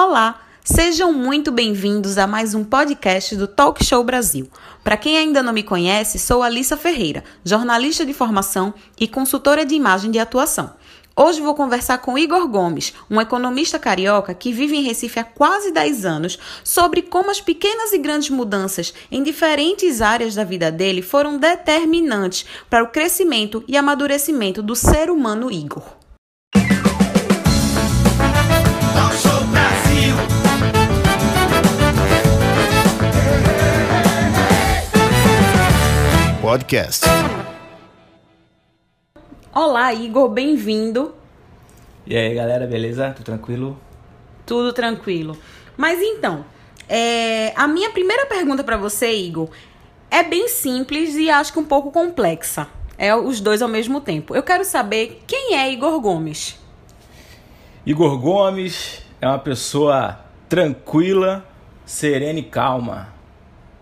Olá, sejam muito bem-vindos a mais um podcast do Talk Show Brasil. Para quem ainda não me conhece, sou Alissa Ferreira, jornalista de formação e consultora de imagem de atuação. Hoje vou conversar com Igor Gomes, um economista carioca que vive em Recife há quase 10 anos, sobre como as pequenas e grandes mudanças em diferentes áreas da vida dele foram determinantes para o crescimento e amadurecimento do ser humano Igor. Podcast. Olá, Igor, bem-vindo. E aí, galera, beleza? Tudo tranquilo? Tudo tranquilo. Mas então, é, a minha primeira pergunta para você, Igor, é bem simples e acho que um pouco complexa. É os dois ao mesmo tempo. Eu quero saber quem é Igor Gomes. Igor Gomes é uma pessoa tranquila, serena e calma.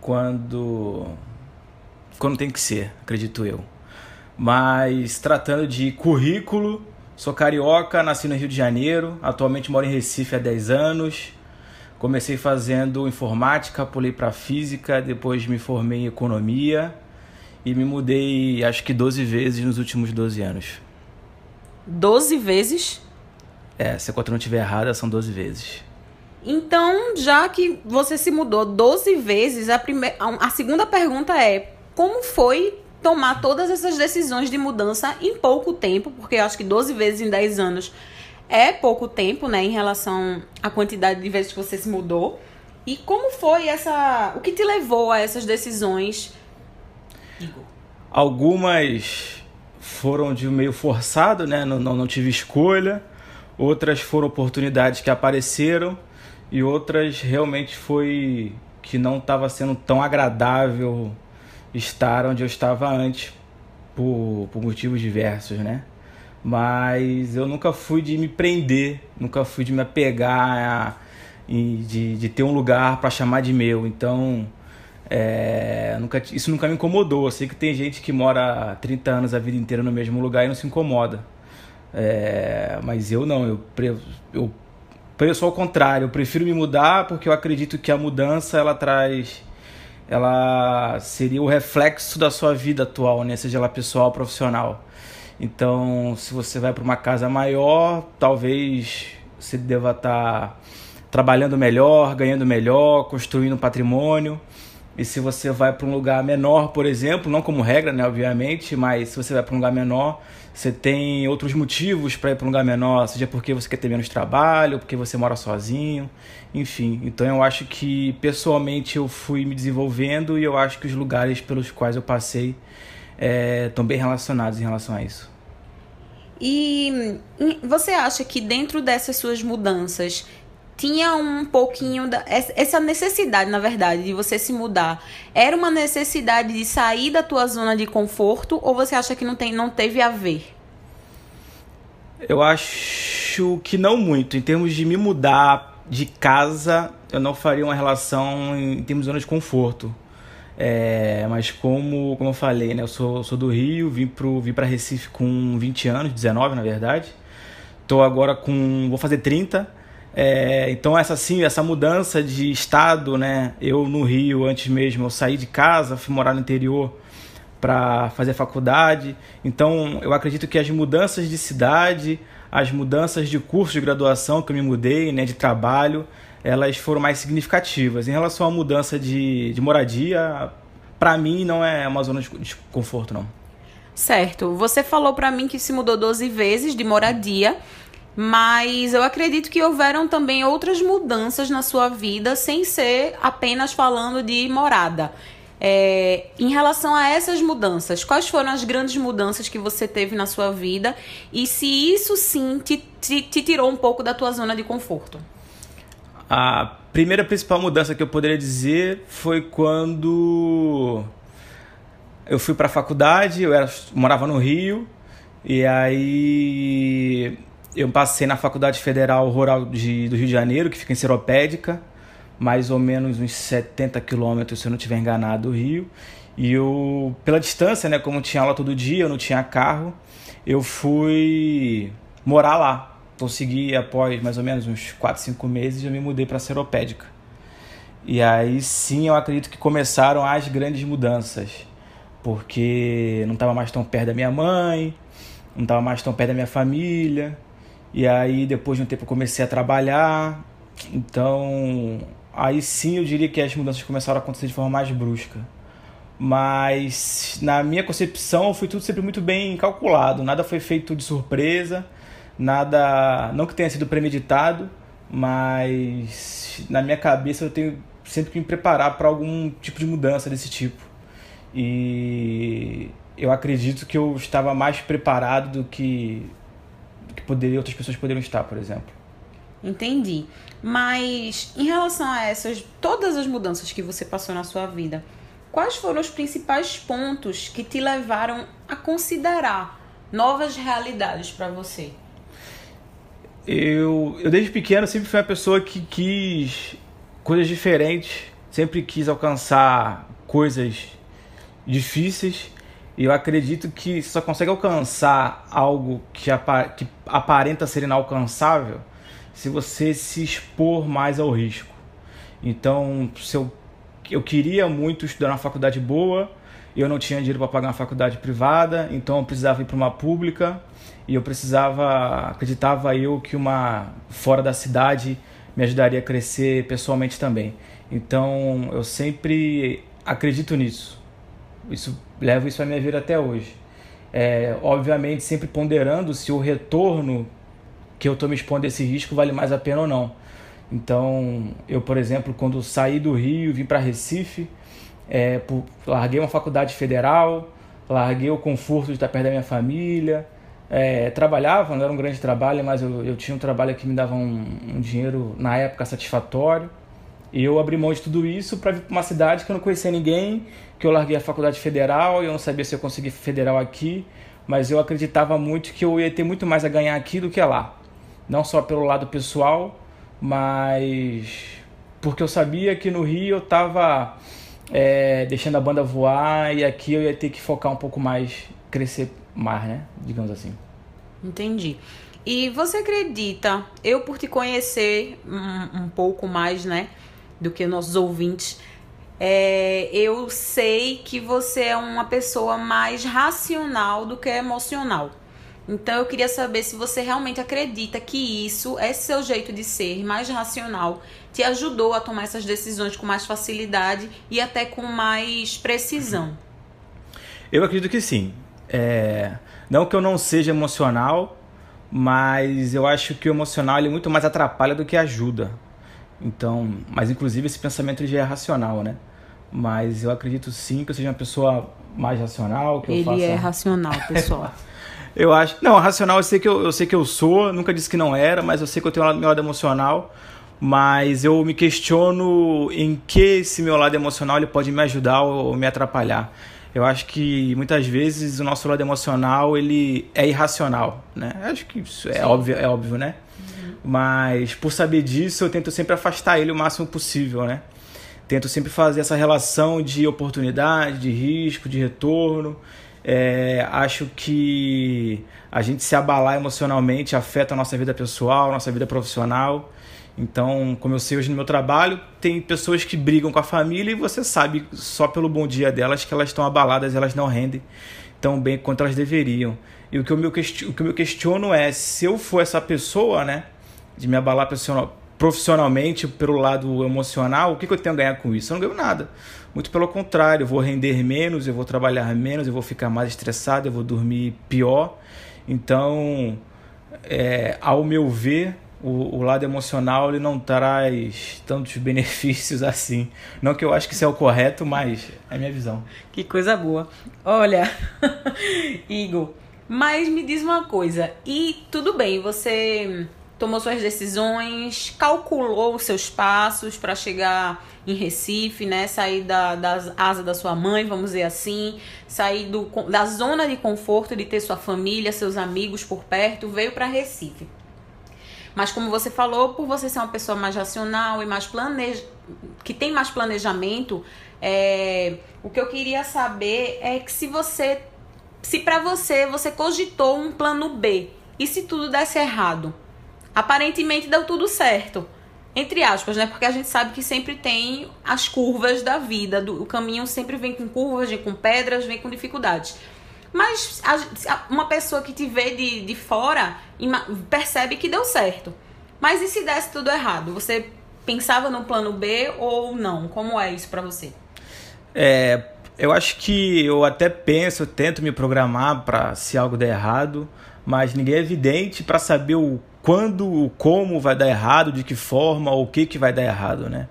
Quando quando tem que ser, acredito eu. Mas tratando de currículo, sou carioca, nasci no Rio de Janeiro, atualmente moro em Recife há 10 anos. Comecei fazendo informática, pulei para física, depois me formei em economia e me mudei acho que 12 vezes nos últimos 12 anos. 12 vezes? É, se a conta não estiver errada, são 12 vezes. Então, já que você se mudou 12 vezes, a, primeira, a segunda pergunta é: como foi tomar todas essas decisões de mudança em pouco tempo, porque eu acho que 12 vezes em 10 anos é pouco tempo, né, em relação à quantidade de vezes que você se mudou. E como foi essa. O que te levou a essas decisões? Algumas foram de meio forçado, né? Não, não, não tive escolha. Outras foram oportunidades que apareceram. E outras realmente foi que não estava sendo tão agradável estar onde eu estava antes, por, por motivos diversos, né? Mas eu nunca fui de me prender, nunca fui de me apegar e de, de ter um lugar para chamar de meu. Então, é, nunca, isso nunca me incomodou. Eu sei que tem gente que mora 30 anos a vida inteira no mesmo lugar e não se incomoda. É, mas eu não, eu, eu, eu sou ao contrário, eu prefiro me mudar porque eu acredito que a mudança ela traz ela seria o reflexo da sua vida atual, né? seja ela pessoal ou profissional. Então, se você vai para uma casa maior, talvez você deva estar tá trabalhando melhor, ganhando melhor, construindo patrimônio. E se você vai para um lugar menor, por exemplo, não como regra, né, obviamente, mas se você vai para um lugar menor, você tem outros motivos para ir para um lugar menor, seja porque você quer ter menos trabalho, porque você mora sozinho, enfim. Então eu acho que pessoalmente eu fui me desenvolvendo e eu acho que os lugares pelos quais eu passei estão é, bem relacionados em relação a isso. E hum, você acha que dentro dessas suas mudanças tinha um pouquinho da, essa necessidade, na verdade, de você se mudar. Era uma necessidade de sair da tua zona de conforto ou você acha que não tem não teve a ver? Eu acho que não muito. Em termos de me mudar de casa, eu não faria uma relação em termos de zona de conforto. É, mas como, como eu falei, né, eu sou, sou do Rio, vim para vim Recife com 20 anos, 19 na verdade. Estou agora com. vou fazer 30. É, então essa sim, essa mudança de estado, né? Eu no Rio antes mesmo, eu saí de casa, fui morar no interior para fazer faculdade. Então eu acredito que as mudanças de cidade, as mudanças de curso de graduação que eu me mudei, né, de trabalho, elas foram mais significativas. Em relação à mudança de, de moradia, para mim não é uma zona de conforto não. Certo. Você falou para mim que se mudou 12 vezes de moradia mas eu acredito que houveram também outras mudanças na sua vida, sem ser apenas falando de morada. É, em relação a essas mudanças, quais foram as grandes mudanças que você teve na sua vida e se isso sim te, te, te tirou um pouco da tua zona de conforto? A primeira principal mudança que eu poderia dizer foi quando eu fui para a faculdade, eu era, morava no Rio, e aí eu passei na Faculdade Federal Rural de, do Rio de Janeiro, que fica em Seropédica, mais ou menos uns 70 quilômetros, se eu não estiver enganado, do Rio. E eu, pela distância, né, como tinha aula todo dia, eu não tinha carro, eu fui morar lá. consegui, após mais ou menos uns 4, 5 meses, eu me mudei para Seropédica. E aí sim eu acredito que começaram as grandes mudanças, porque não estava mais tão perto da minha mãe, não estava mais tão perto da minha família. E aí depois de um tempo eu comecei a trabalhar, então aí sim eu diria que as mudanças começaram a acontecer de forma mais brusca. Mas na minha concepção foi tudo sempre muito bem calculado, nada foi feito de surpresa, nada, não que tenha sido premeditado, mas na minha cabeça eu tenho sempre que me preparar para algum tipo de mudança desse tipo. E eu acredito que eu estava mais preparado do que, poderia, outras pessoas poderiam estar, por exemplo. Entendi. Mas em relação a essas, todas as mudanças que você passou na sua vida, quais foram os principais pontos que te levaram a considerar novas realidades para você? Eu, eu desde pequeno sempre fui uma pessoa que quis coisas diferentes, sempre quis alcançar coisas difíceis. E eu acredito que só consegue alcançar algo que, apa que aparenta ser inalcançável se você se expor mais ao risco. Então, se eu, eu queria muito estudar na faculdade boa, eu não tinha dinheiro para pagar uma faculdade privada, então eu precisava ir para uma pública e eu precisava, acreditava eu que uma fora da cidade me ajudaria a crescer pessoalmente também. Então eu sempre acredito nisso. Isso levo isso a minha vida até hoje. É, obviamente sempre ponderando se o retorno que eu estou me expondo a esse risco vale mais a pena ou não. Então eu, por exemplo, quando saí do Rio, vim para Recife, é, por, larguei uma faculdade federal, larguei o conforto de estar perto da minha família, é, trabalhava, não era um grande trabalho, mas eu, eu tinha um trabalho que me dava um, um dinheiro, na época, satisfatório. E eu abri mão de tudo isso para vir para uma cidade que eu não conhecia ninguém, que eu larguei a faculdade federal, e eu não sabia se eu conseguia federal aqui, mas eu acreditava muito que eu ia ter muito mais a ganhar aqui do que lá. Não só pelo lado pessoal, mas porque eu sabia que no Rio eu estava é, deixando a banda voar e aqui eu ia ter que focar um pouco mais, crescer mais, né? Digamos assim. Entendi. E você acredita, eu por te conhecer um, um pouco mais, né, do que nossos ouvintes, é, eu sei que você é uma pessoa mais racional do que emocional. Então eu queria saber se você realmente acredita que isso, esse seu jeito de ser mais racional, te ajudou a tomar essas decisões com mais facilidade e até com mais precisão. Eu acredito que sim. É, não que eu não seja emocional, mas eu acho que o emocional ele muito mais atrapalha do que ajuda. Então, mas inclusive esse pensamento já é racional, né? Mas eu acredito sim que eu seja uma pessoa mais racional, que ele eu faça... é racional, pessoal. eu acho, não, racional eu sei que eu, eu sei que eu sou, nunca disse que não era, mas eu sei que eu tenho um lado, meu lado emocional, mas eu me questiono em que esse meu lado emocional ele pode me ajudar ou me atrapalhar eu acho que muitas vezes o nosso lado emocional ele é irracional, né? Eu acho que isso é óbvio, é óbvio, né? Mas por saber disso, eu tento sempre afastar ele o máximo possível, né? Tento sempre fazer essa relação de oportunidade, de risco, de retorno. É, acho que a gente se abalar emocionalmente afeta a nossa vida pessoal, nossa vida profissional. Então, como eu sei hoje no meu trabalho, tem pessoas que brigam com a família e você sabe só pelo bom dia delas que elas estão abaladas, elas não rendem tão bem quanto elas deveriam. E o que eu me questiono é se eu for essa pessoa, né, de me abalar profissionalmente pelo lado emocional, o que, que eu tenho a ganhar com isso? Eu não ganho nada. Muito pelo contrário, eu vou render menos, eu vou trabalhar menos, eu vou ficar mais estressado, eu vou dormir pior. Então, é, ao meu ver, o, o, lado emocional ele não traz tantos benefícios assim. Não que eu acho que isso é o correto, mas é a minha visão. Que coisa boa. Olha, Igor, mas me diz uma coisa. E tudo bem, você tomou suas decisões, calculou os seus passos para chegar em Recife, né? Sair da, das asas da sua mãe, vamos dizer assim, sair do, da zona de conforto de ter sua família, seus amigos por perto, veio para Recife. Mas como você falou, por você ser uma pessoa mais racional e mais planeja, que tem mais planejamento, é, o que eu queria saber é que se você, se para você você cogitou um plano B e se tudo desse errado, aparentemente deu tudo certo. Entre aspas, né? Porque a gente sabe que sempre tem as curvas da vida. Do, o caminho sempre vem com curvas, vem com pedras, vem com dificuldades. Mas a, uma pessoa que te vê de, de fora percebe que deu certo. Mas e se desse tudo errado? Você pensava no plano B ou não? Como é isso para você? É, eu acho que eu até penso, eu tento me programar para se algo der errado, mas ninguém é evidente para saber o quando, o como vai dar errado, de que forma, ou o que, que vai dar errado, né?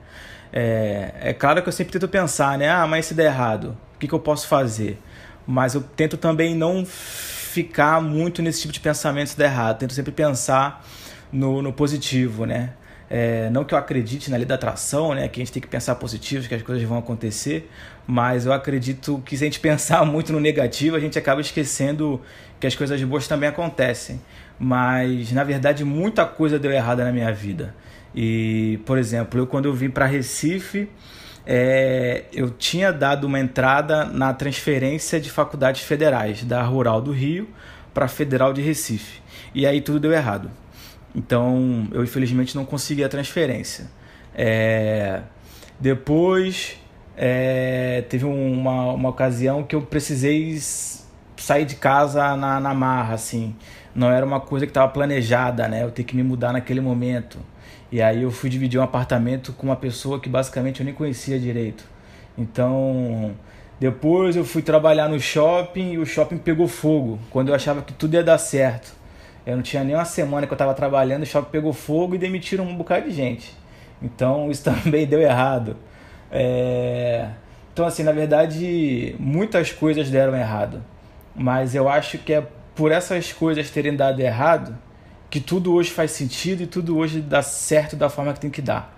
É, é claro que eu sempre tento pensar, né? Ah, mas se der errado, o que, que eu posso fazer? Mas eu tento também não ficar muito nesse tipo de pensamento se der errado. Tento sempre pensar no, no positivo, né? É, não que eu acredite na lei da atração, né, que a gente tem que pensar positivo, que as coisas vão acontecer, mas eu acredito que se a gente pensar muito no negativo, a gente acaba esquecendo que as coisas boas também acontecem. Mas na verdade muita coisa deu errada na minha vida. E, por exemplo, eu quando eu vim para Recife, é, eu tinha dado uma entrada na transferência de faculdades federais, da Rural do Rio para a Federal de Recife. E aí tudo deu errado. Então, eu infelizmente não consegui a transferência. É... Depois, é... teve uma, uma ocasião que eu precisei sair de casa na, na marra, assim. Não era uma coisa que estava planejada, né? Eu ter que me mudar naquele momento. E aí eu fui dividir um apartamento com uma pessoa que basicamente eu nem conhecia direito. Então, depois eu fui trabalhar no shopping e o shopping pegou fogo, quando eu achava que tudo ia dar certo. Eu não tinha nem uma semana que eu estava trabalhando, o shopping pegou fogo e demitiram um bocado de gente. Então isso também deu errado. É... Então, assim, na verdade, muitas coisas deram errado. Mas eu acho que é por essas coisas terem dado errado que tudo hoje faz sentido e tudo hoje dá certo da forma que tem que dar.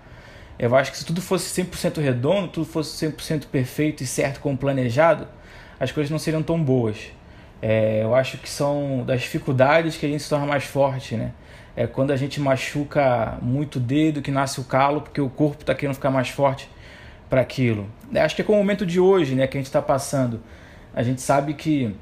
Eu acho que se tudo fosse 100% redondo, tudo fosse 100% perfeito e certo como planejado, as coisas não seriam tão boas. É, eu acho que são das dificuldades que a gente se torna mais forte, né? É quando a gente machuca muito o dedo que nasce o calo, porque o corpo está querendo ficar mais forte para aquilo. É, acho que é com o momento de hoje, né, que a gente está passando. A gente sabe que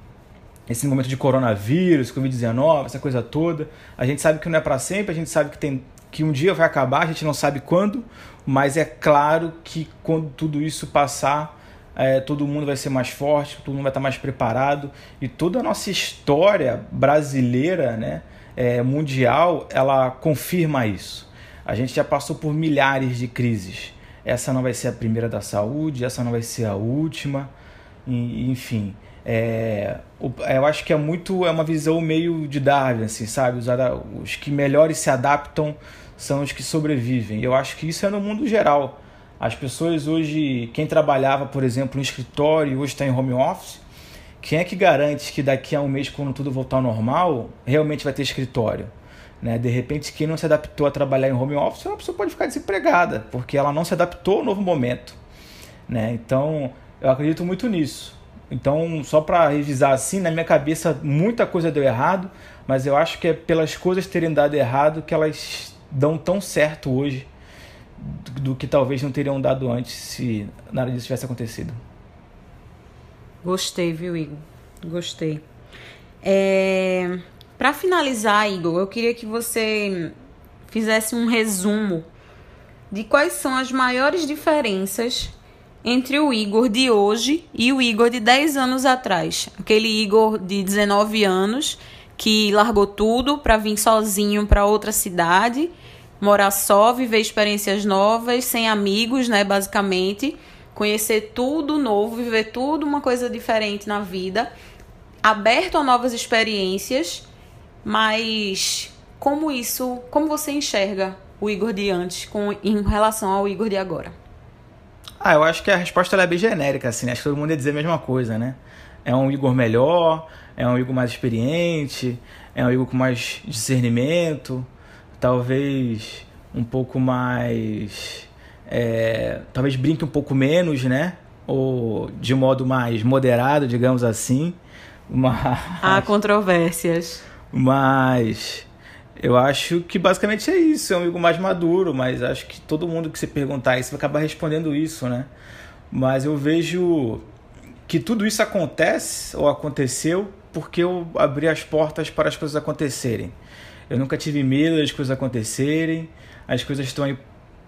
esse momento de coronavírus, Covid-19, essa coisa toda, a gente sabe que não é para sempre, a gente sabe que tem que um dia vai acabar, a gente não sabe quando, mas é claro que quando tudo isso passar, é, todo mundo vai ser mais forte, todo mundo vai estar mais preparado e toda a nossa história brasileira, né, é, mundial, ela confirma isso. A gente já passou por milhares de crises. Essa não vai ser a primeira da saúde, essa não vai ser a última, e, enfim. É, eu acho que é muito é uma visão meio de Darwin, assim, sabe? Os, os que melhores se adaptam são os que sobrevivem. Eu acho que isso é no mundo geral. As pessoas hoje, quem trabalhava, por exemplo, no escritório e hoje está em home office, quem é que garante que daqui a um mês, quando tudo voltar ao normal, realmente vai ter escritório? Né? De repente, quem não se adaptou a trabalhar em home office, uma pessoa pode ficar desempregada, porque ela não se adaptou ao novo momento. Né? Então, eu acredito muito nisso. Então, só para revisar assim, na minha cabeça muita coisa deu errado, mas eu acho que é pelas coisas terem dado errado que elas dão tão certo hoje do que talvez não teriam dado antes se nada disso tivesse acontecido. Gostei, viu, Igor? Gostei. É... Para finalizar, Igor, eu queria que você fizesse um resumo de quais são as maiores diferenças entre o Igor de hoje e o Igor de 10 anos atrás. Aquele Igor de 19 anos que largou tudo para vir sozinho para outra cidade morar só, viver experiências novas, sem amigos, né, basicamente, conhecer tudo novo, viver tudo uma coisa diferente na vida, aberto a novas experiências, mas como isso, como você enxerga o Igor de antes com em relação ao Igor de agora? Ah, eu acho que a resposta é bem genérica, assim, né? Acho que todo mundo ia dizer a mesma coisa, né? É um Igor melhor, é um Igor mais experiente, é um Igor com mais discernimento, talvez um pouco mais. É, talvez brinque um pouco menos, né? Ou de modo mais moderado, digamos assim. Mas, Há controvérsias. Mas eu acho que basicamente é isso, é um amigo mais maduro, mas acho que todo mundo que se perguntar isso vai acabar respondendo isso, né? Mas eu vejo que tudo isso acontece ou aconteceu porque eu abri as portas para as coisas acontecerem. Eu nunca tive medo das coisas acontecerem. As coisas estão aí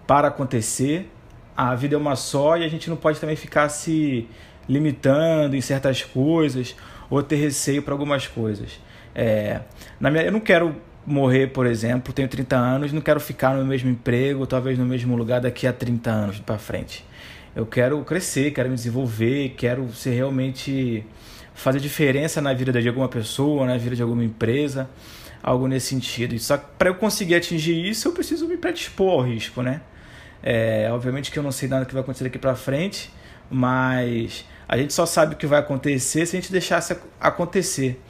para acontecer. A vida é uma só e a gente não pode também ficar se limitando em certas coisas ou ter receio para algumas coisas. É, na minha, eu não quero morrer, por exemplo, tenho 30 anos, não quero ficar no mesmo emprego, talvez no mesmo lugar daqui a 30 anos para frente. Eu quero crescer, quero me desenvolver, quero ser realmente fazer diferença na vida de alguma pessoa, na vida de alguma empresa, algo nesse sentido. Só que para eu conseguir atingir isso, eu preciso me predispor ao risco, né? É, obviamente que eu não sei nada que vai acontecer daqui para frente, mas a gente só sabe o que vai acontecer se a gente deixasse acontecer.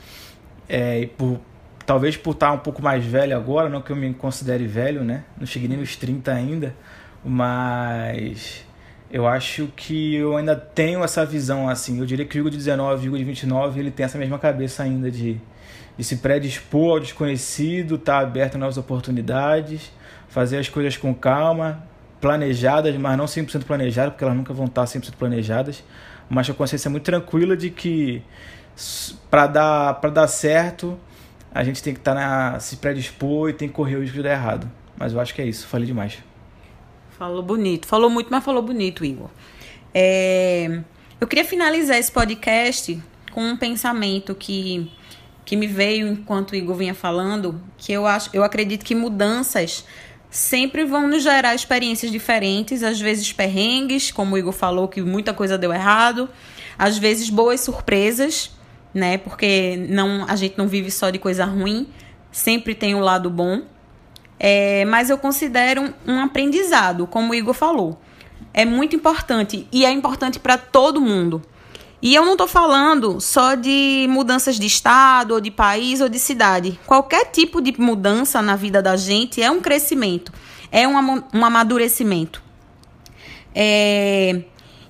É, por, talvez por estar um pouco mais velho agora, não que eu me considere velho, né? Não cheguei nem nos 30 ainda, mas eu acho que eu ainda tenho essa visão assim. Eu diria que o Hugo de 19 e o Hugo de 29 ele tem essa mesma cabeça ainda de, de se predispor ao desconhecido, estar tá aberto a novas oportunidades, fazer as coisas com calma, planejadas, mas não 100% planejadas, porque elas nunca vão estar 100% planejadas, mas com a consciência muito tranquila de que para dar, dar certo, a gente tem que estar tá se predispor e tem que correr o risco de dar errado. Mas eu acho que é isso, falei demais. Falou bonito. Falou muito, mas falou bonito, Igor. É, eu queria finalizar esse podcast com um pensamento que, que me veio enquanto o Igor vinha falando, que eu acho, eu acredito que mudanças sempre vão nos gerar experiências diferentes, às vezes perrengues, como o Igor falou que muita coisa deu errado, às vezes boas surpresas, né? Porque não a gente não vive só de coisa ruim, sempre tem o um lado bom. É, mas eu considero um, um aprendizado, como o Igor falou. É muito importante e é importante para todo mundo. E eu não estou falando só de mudanças de estado, ou de país, ou de cidade. Qualquer tipo de mudança na vida da gente é um crescimento, é um, um amadurecimento. É...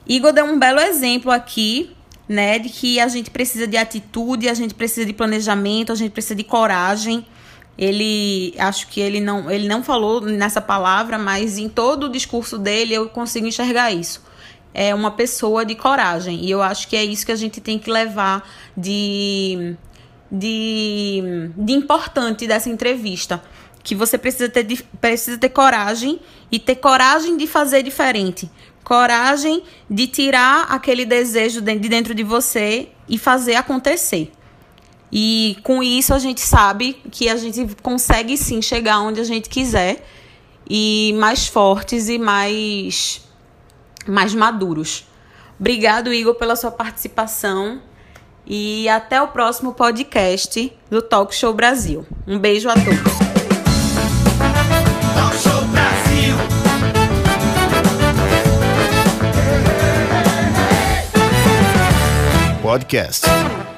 Igor deu um belo exemplo aqui, né, de que a gente precisa de atitude, a gente precisa de planejamento, a gente precisa de coragem ele acho que ele não, ele não falou nessa palavra, mas em todo o discurso dele eu consigo enxergar isso. É uma pessoa de coragem. E eu acho que é isso que a gente tem que levar de, de, de importante dessa entrevista. Que você precisa ter, precisa ter coragem e ter coragem de fazer diferente. Coragem de tirar aquele desejo de dentro de você e fazer acontecer. E com isso a gente sabe que a gente consegue sim chegar onde a gente quiser e mais fortes e mais mais maduros. Obrigado, Igor, pela sua participação e até o próximo podcast do Talk Show Brasil. Um beijo a todos. Podcast.